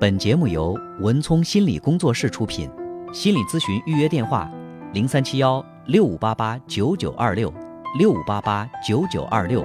本节目由文聪心理工作室出品，心理咨询预约电话：零三七幺六五八八九九二六六五八八九九二六。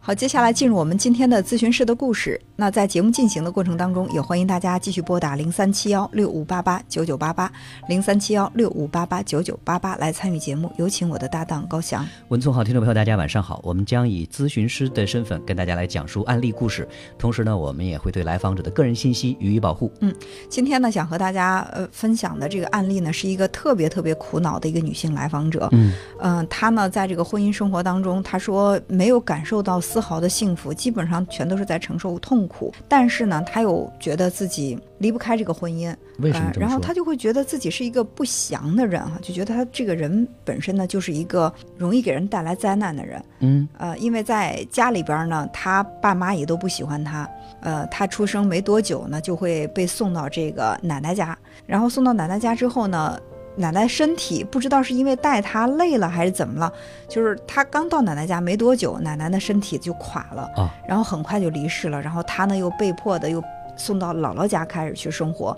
好，接下来进入我们今天的咨询室的故事。那在节目进行的过程当中，也欢迎大家继续拨打零三七幺六五八八九九八八零三七幺六五八八九九八八来参与节目。有请我的搭档高翔。文聪好，听众朋友，大家晚上好。我们将以咨询师的身份跟大家来讲述案例故事，同时呢，我们也会对来访者的个人信息予以保护。嗯，今天呢，想和大家呃分享的这个案例呢，是一个特别特别苦恼的一个女性来访者。嗯嗯、她呢，在这个婚姻生活当中，她说没有感受到丝毫的幸福，基本上全都是在承受痛苦。但是呢，他又觉得自己离不开这个婚姻，为什么么？呃然后他就会觉得自己是一个不祥的人哈，就觉得他这个人本身呢，就是一个容易给人带来灾难的人。嗯呃，因为在家里边呢，他爸妈也都不喜欢他。呃，他出生没多久呢，就会被送到这个奶奶家。然后送到奶奶家之后呢，奶奶身体不知道是因为带她累了还是怎么了，就是她刚到奶奶家没多久，奶奶的身体就垮了，啊然后很快就离世了。然后她呢又被迫的又送到姥姥家开始去生活。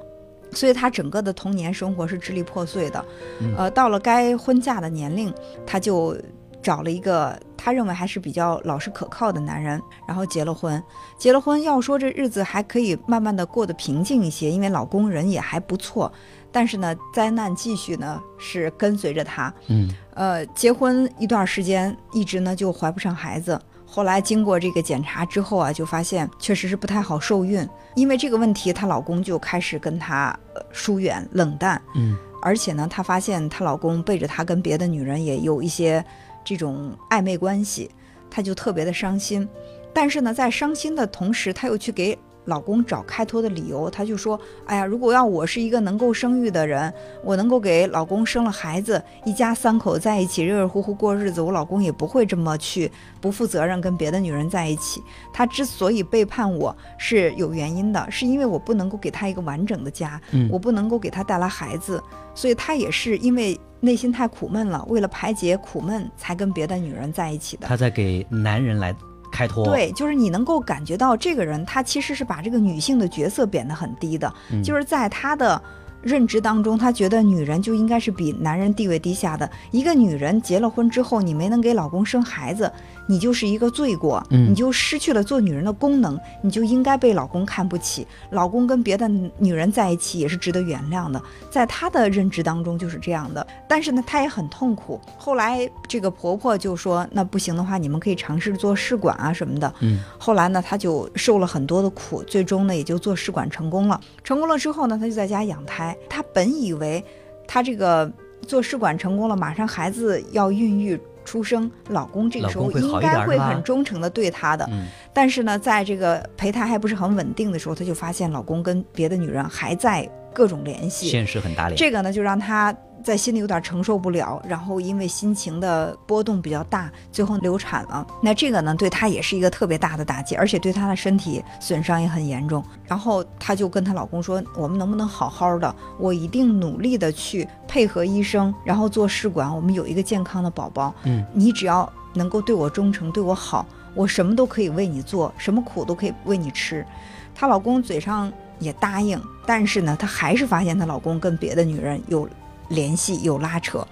所以她整个的童年生活是支离破碎的，嗯呃，到了该婚嫁的年龄，她就找了一个她认为还是比较老实可靠的男人，然后结了婚。结了婚，要说这日子还可以慢慢的过得平静一些，因为老公人也还不错。但是呢，灾难继续呢是跟随着她。嗯呃，结婚一段时间，一直呢就怀不上孩子。后来经过这个检查之后啊，就发现确实是不太好受孕。因为这个问题，她老公就开始跟她呃疏远、冷淡。嗯而且呢，她发现她老公背着她跟别的女人也有一些这种暧昧关系，她就特别的伤心。但是呢，在伤心的同时，她又去给老公找开脱的理由。她就说：“哎呀，如果要我是一个能够生育的人，我能够给老公生了孩子，一家三口在一起热热乎乎过日子，我老公也不会这么去不负责任跟别的女人在一起。他之所以背叛我是有原因的，是因为我不能够给他一个完整的家，嗯我不能够给他带来孩子，所以他也是因为内心太苦闷了，为了排解苦闷才跟别的女人在一起的。他在给男人来开脱。，对，就是你能够感觉到这个人，他其实是把这个女性的角色贬得很低的，嗯就是在他的认知当中，他觉得女人就应该是比男人地位低下的。一个女人结了婚之后，你没能给老公生孩子，你就是一个罪过，嗯你就失去了做女人的功能，你就应该被老公看不起。老公跟别的女人在一起也是值得原谅的，在他的认知当中就是这样的。但是呢，他也很痛苦。后来这个婆婆就说：“那不行的话，你们可以尝试做试管啊什么的。”嗯后来呢，她就受了很多的苦，最终呢也就做试管成功了。成功了之后呢，她就在家养胎。她本以为她这个做试管成功了，马上孩子要孕育出生，老公这个时候应该会很忠诚的对她的。嗯但是呢，在这个胚胎还不是很稳定的时候，她就发现老公跟别的女人还在各种联系。现实很打脸。这个呢，就让她在心里有点承受不了，然后因为心情的波动比较大，最后流产了。那这个呢，对她也是一个特别大的打击，而且对她的身体损伤也很严重。然后她就跟她老公说：“我们能不能好好的？我一定努力的去配合医生，然后做试管，我们有一个健康的宝宝。嗯，你只要能够对我忠诚，对我好，我什么都可以为你做，什么苦都可以为你吃。”她老公嘴上也答应，但是呢，她还是发现她老公跟别的女人有联系、有拉扯。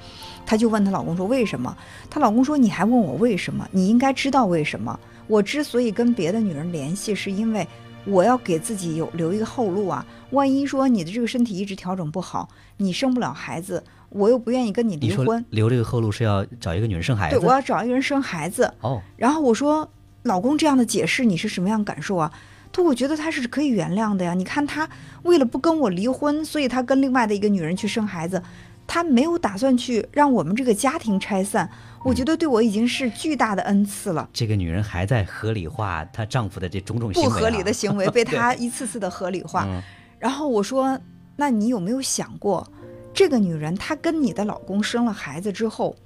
她就问她老公说：“为什么？”她老公说：“你还问我为什么？你应该知道为什么。我之所以跟别的女人联系，是因为我要给自己有留一个后路啊。万一说你的这个身体一直调整不好，你生不了孩子，我又不愿意跟你离婚，留这个后路是要找一个女人生孩子对？我要找一个人生孩子。哦，然后我说：“老公这样的解释你是什么样感受啊？”他说：“我觉得他是可以原谅的呀。你看他为了不跟我离婚，所以他跟另外的一个女人去生孩子，他没有打算去让我们这个家庭拆散。我觉得对我已经是巨大的恩赐了。这个女人还在合理化她丈夫的这种种行为、啊，不合理的行为 被她一次次的合理化。嗯然后我说：“那你有没有想过，这个女人她跟你的老公生了孩子之后，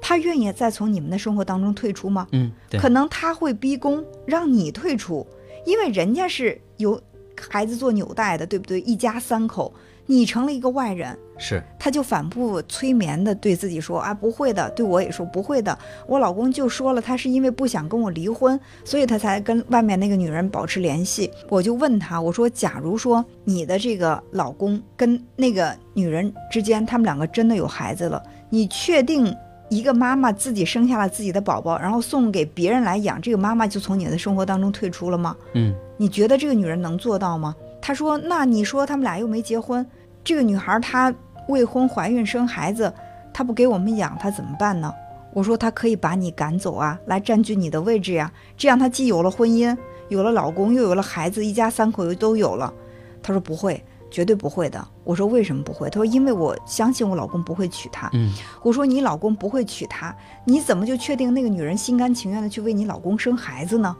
她愿意再从你们的生活当中退出吗？嗯，对，可能她会逼宫让你退出，因为人家是有孩子做纽带的，对不对？一家三口，你成了一个外人，是他就反复催眠的对自己说啊，不会的，对我也说不会的。我老公就说了，他是因为不想跟我离婚，所以他才跟外面那个女人保持联系。我就问他，我说，假如说你的这个老公跟那个女人之间，他们两个真的有孩子了，你确定一个妈妈自己生下了自己的宝宝，然后送给别人来养，这个妈妈就从你的生活当中退出了吗？嗯，你觉得这个女人能做到吗？她说，那你说他们俩又没结婚，这个女孩她未婚怀孕生孩子，她不给我们养，她怎么办呢？我说她可以把你赶走啊，来占据你的位置呀，这样她既有了婚姻，有了老公，又有了孩子，一家三口又都有了。她说不会，绝对不会的。我说为什么不会？他说因为我相信我老公不会娶她。嗯，我说你老公不会娶她，你怎么就确定那个女人心甘情愿的去为你老公生孩子呢？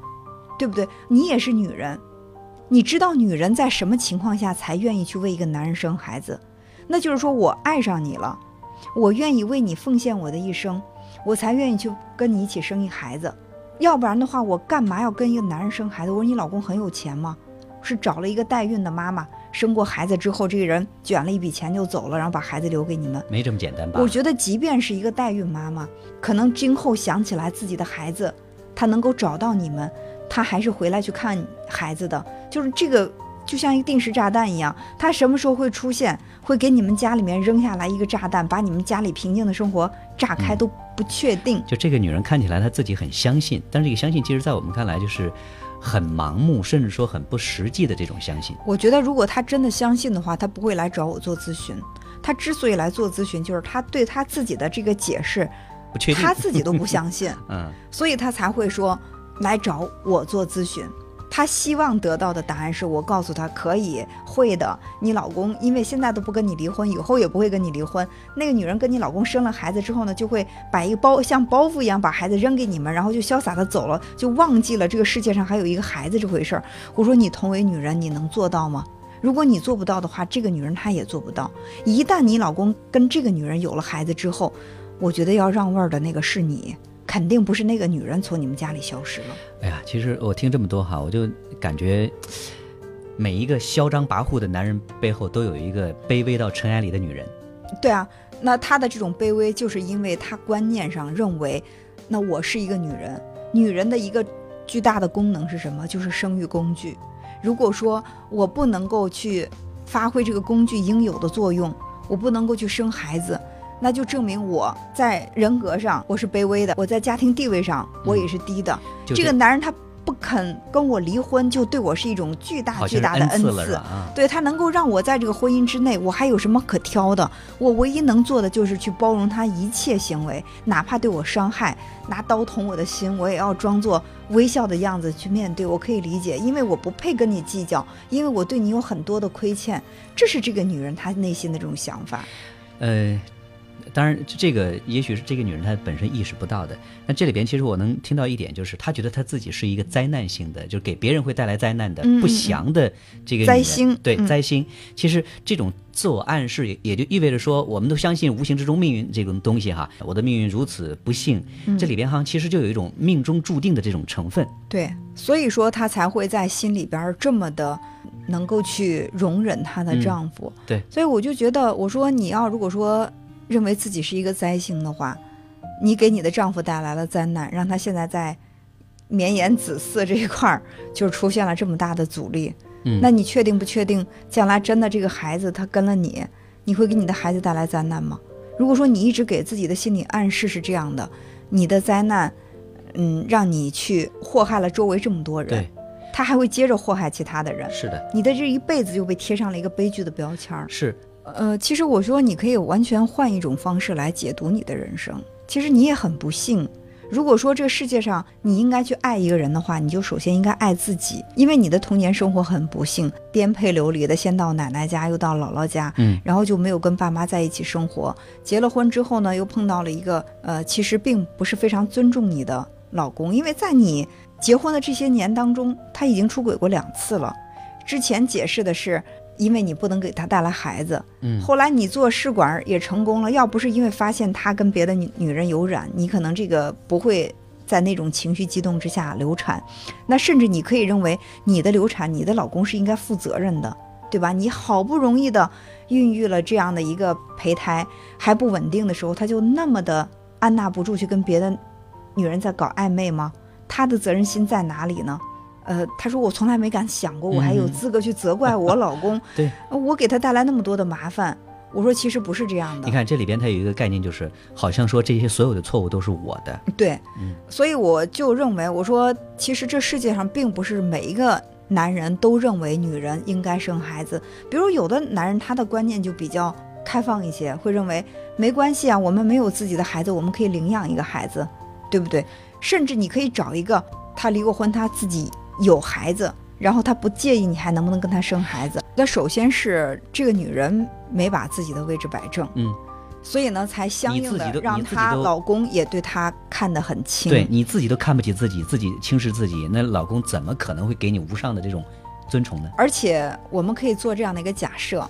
对不对？你也是女人，你知道女人在什么情况下才愿意去为一个男人生孩子？那就是说我爱上你了，我愿意为你奉献我的一生，我才愿意去跟你一起生一孩子。要不然的话，我干嘛要跟一个男人生孩子？我说你老公很有钱吗？是找了一个代孕的妈妈，生过孩子之后，这个人卷了一笔钱就走了，然后把孩子留给你们。没这么简单吧？我觉得，即便是一个代孕妈妈，可能今后想起来自己的孩子，她能够找到你们，她还是回来去看孩子的。就是这个，就像一个定时炸弹一样，她什么时候会出现，会给你们家里面扔下来一个炸弹，把你们家里平静的生活炸开，嗯都不确定。就这个女人看起来她自己很相信，但是这个相信其实在我们看来就是很盲目，甚至说很不实际的这种相信。我觉得，如果他真的相信的话，他不会来找我做咨询。他之所以来做咨询，就是他对他自己的这个解释，不确定他自己都不相信。嗯，所以他才会说来找我做咨询。他希望得到的答案是我告诉他可以会的，你老公因为现在都不跟你离婚，以后也不会跟你离婚。那个女人跟你老公生了孩子之后呢，就会把一个包像包袱一样把孩子扔给你们，然后就潇洒的走了，就忘记了这个世界上还有一个孩子这回事儿。我说你同为女人，你能做到吗？如果你做不到的话，这个女人她也做不到。一旦你老公跟这个女人有了孩子之后，我觉得要让位儿的那个是你，肯定不是那个女人从你们家里消失了。哎呀，其实我听这么多哈，我就感觉 每一个嚣张跋扈的男人背后都有一个卑微到尘埃里的女人。对啊，那他的这种卑微，就是因为他观念上认为，那我是一个女人，女人的一个巨大的功能是什么？就是生育工具。如果说我不能够去发挥这个工具应有的作用，我不能够去生孩子，那就证明我在人格上我是卑微的，我在家庭地位上我也是低的。就这个男人他不肯跟我离婚，就对我是一种巨大巨大的恩赐对他能够让我在这个婚姻之内，我还有什么可挑的？我唯一能做的就是去包容他一切行为，哪怕对我伤害，拿刀捅我的心，我也要装作微笑的样子去面对。我可以理解，因为我不配跟你计较，因为我对你有很多的亏欠，这是这个女人她内心的这种想法。呃，当然，这个也许是这个女人她本身意识不到的。那这里边其实我能听到一点，就是她觉得她自己是一个灾难性的，就是给别人会带来灾难的、不祥的这个灾星对、嗯灾星。其实这种自我暗示也也就意味着说，我们都相信无形之中命运这种东西哈，我的命运如此不幸，嗯这里边好像其实就有一种命中注定的这种成分。对，所以说她才会在心里边儿这么的能够去容忍她的嗯丈夫。对，所以我就觉得，我说你要如果说认为自己是一个灾星的话，你给你的丈夫带来了灾难，让他现在在绵延子嗣这一块儿就出现了这么大的阻力，嗯，那你确定不确定将来真的这个孩子他跟了你，你会给你的孩子带来灾难吗？如果说你一直给自己的心理暗示是这样的，你的灾难，嗯，让你去祸害了周围这么多人，，他还会接着祸害其他的人，是的，你的这一辈子就被贴上了一个悲剧的标签儿。是呃，其实我说你可以完全换一种方式来解读你的人生。其实你也很不幸。如果说这个世界上你应该去爱一个人的话，你就首先应该爱自己，因为你的童年生活很不幸，颠沛流离的，先到奶奶家，又到姥姥家，嗯，然后就没有跟爸妈在一起生活。结了婚之后呢，又碰到了一个呃，其实并不是非常尊重你的老公，因为在你结婚的这些年当中，他已经出轨过两次了。之前解释的是因为你不能给他带来孩子，嗯后来你做试管也成功了，要不是因为发现他跟别的女女人有染，你可能这个不会在那种情绪激动之下流产，那甚至你可以认为你的流产，你的老公是应该负责任的，对吧？你好不容易的孕育了这样的一个胚胎，还不稳定的时候，他就那么的按捺不住去跟别的女人在搞暧昧吗？他的责任心在哪里呢？呃，他说我从来没敢想过，我还有资格去责怪我老公，对我给他带来那么多的麻烦。我说其实不是这样的。你看这里边它有一个概念，就是好像说这些所有的错误都是我的。对，嗯所以我就认为，我说其实这世界上并不是每一个男人都认为女人应该生孩子。比如有的男人他的观念就比较开放一些，会认为没关系啊，我们没有自己的孩子，我们可以领养一个孩子，对不对？甚至你可以找一个他离过婚，他自己有孩子，然后他不介意你还能不能跟他生孩子。那首先是这个女人没把自己的位置摆正，嗯，所以呢，才相应的让她老公也对她看得很轻。对你自己都看不起自己，自己轻视自己，那老公怎么可能会给你无上的这种尊崇呢？而且我们可以做这样的一个假设，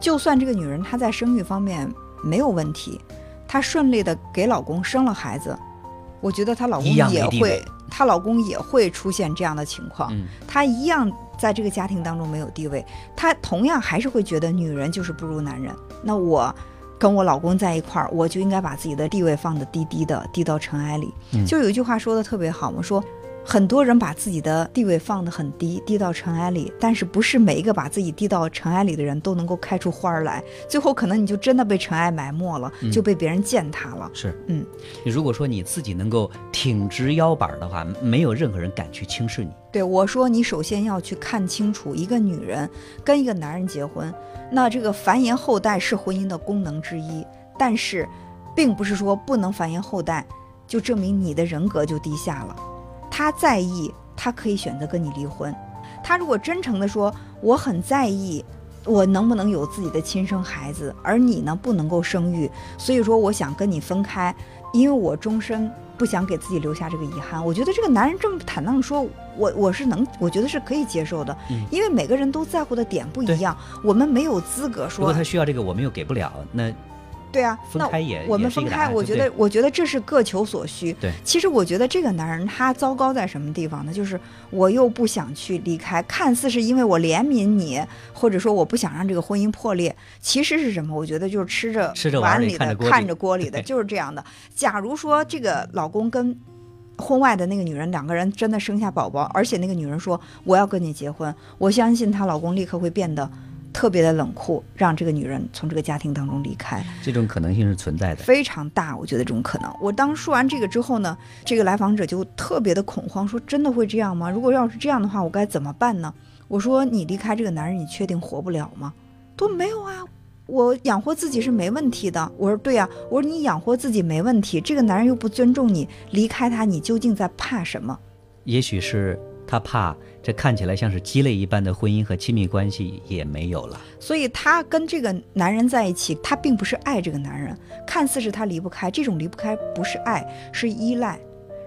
就算这个女人她在生育方面没有问题，她顺利的给老公生了孩子，我觉得她老公也会她老公也会出现这样的情况，嗯，她一样在这个家庭当中没有地位，她同样还是会觉得女人就是不如男人。那我跟我老公在一块儿，我就应该把自己的地位放得低低的，低到尘埃里。嗯就有一句话说的特别好我，说很多人把自己的地位放得很低，低到尘埃里，但是不是每一个把自己低到尘埃里的人都能够开出花儿来，最后可能你就真的被尘埃埋没了，嗯就被别人践踏了。是，嗯，你如果说你自己能够挺直腰板儿的话，没有任何人敢去轻视你。对我说，你首先要去看清楚，一个女人跟一个男人结婚，那这个繁衍后代是婚姻的功能之一，但是，并不是说不能繁衍后代，就证明你的人格就低下了。他在意，他可以选择跟你离婚。他如果真诚的说，我很在意。我能不能有自己的亲生孩子，而你呢不能够生育，所以说我想跟你分开，因为我终身不想给自己留下这个遗憾。我觉得这个男人这么坦荡说，我我是能，我觉得是可以接受的，嗯因为每个人都在乎的点不一样，我们没有资格说如果他需要这个，我们又给不了，那对啊，那分开也我们分开，我觉得我觉得这是各求所需。对，其实我觉得这个男人他糟糕在什么地方呢？就是我又不想去离开，看似是因为我怜悯你，或者说我不想让这个婚姻破裂，其实是什么？我觉得就是吃着吃着碗里的，看着锅里看着锅里 的，就是这样的。假如说这个老公跟婚外的那个女人两个人真的生下宝宝，而且那个女人说我要跟你结婚，我相信她老公立刻会变得特别的冷酷，让这个女人从这个家庭当中离开。这种可能性是存在的。非常大，我觉得这种可能。我当说完这个之后呢，这个来访者就特别的恐慌，说真的会这样吗？如果要是这样的话，我该怎么办呢？我说你离开这个男人，你确定活不了吗？他说没有啊，我养活自己是没问题的。我说对呀、我说你养活自己没问题，这个男人又不尊重你，离开他，你究竟在怕什么？也许是他怕这看起来像是鸡肋一般的婚姻和亲密关系也没有了。所以他跟这个男人在一起，他并不是爱这个男人，看似是他离不开，这种离不开不是爱，是依赖，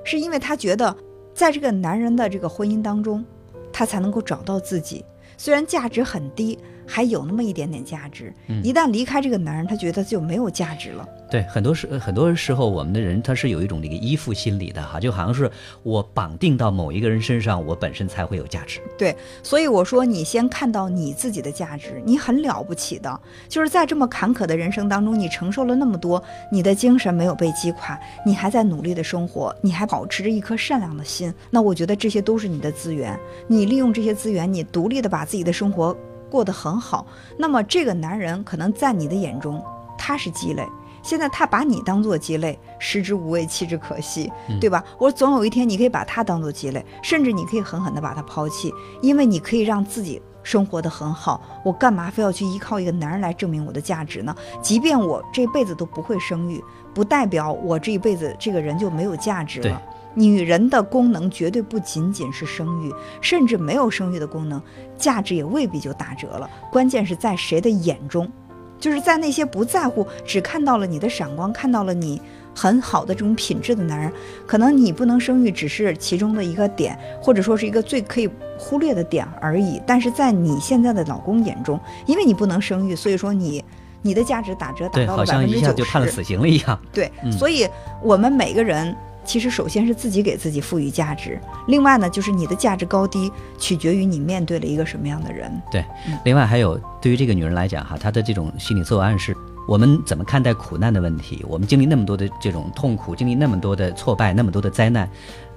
是因为他觉得在这个男人的这个婚姻当中，他才能够找到自己。虽然价值很低，还有那么一点点价值。嗯一旦离开这个男人，他觉得就没有价值了。对，很多时很多时候，我们的人他是有一种这个依附心理的哈，就好像是我绑定到某一个人身上，我本身才会有价值。对所以我说，你先看到你自己的价值，你很了不起的。就是在这么坎坷的人生当中，你承受了那么多，你的精神没有被击垮，你还在努力的生活，你还保持着一颗善良的心。那我觉得这些都是你的资源，你利用这些资源，你独立的把自己的生活过得很好。那么这个男人可能在你的眼中他是鸡肋。现在他把你当做鸡肋，食之无味，弃之可惜，嗯对吧？我总有一天你可以把他当做鸡肋，甚至你可以狠狠地把他抛弃，因为你可以让自己生活得很好。我干嘛非要去依靠一个男人来证明我的价值呢？即便我这辈子都不会生育，不代表我这一辈子这个人就没有价值了。女人的功能绝对不仅仅是生育，甚至没有生育的功能，价值也未必就打折了。关键是在谁的眼中，就是在那些不在乎，只看到了你的闪光，看到了你很好的这种品质的男人，可能你不能生育只是其中的一个点，或者说是一个最可以忽略的点而已。但是在你现在的老公眼中，因为你不能生育，所以说你你的价值打折打，到了百分之九十。就判了死刑了一样。对，嗯所以我们每个人其实首先是自己给自己赋予价值，另外呢，就是你的价值高低取决于你面对了一个什么样的人。对，另外还有对于这个女人来讲哈，她的这种心理自我暗示，我们怎么看待苦难的问题？我们经历那么多的这种痛苦，经历那么多的挫败，那么多的灾难，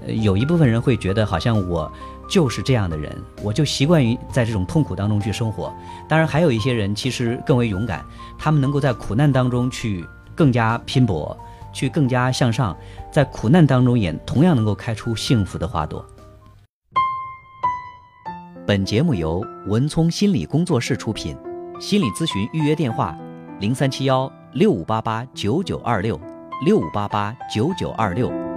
呃，有一部分人会觉得好像我就是这样的人，我就习惯于在这种痛苦当中去生活。当然，还有一些人其实更为勇敢，他们能够在苦难当中去更加拼搏。去更加向上，在苦难当中也同样能够开出幸福的花朵。本节目由文聪心理工作室出品，心理咨询预约电话：零三七幺六五八八九九二六六五八八九九二六。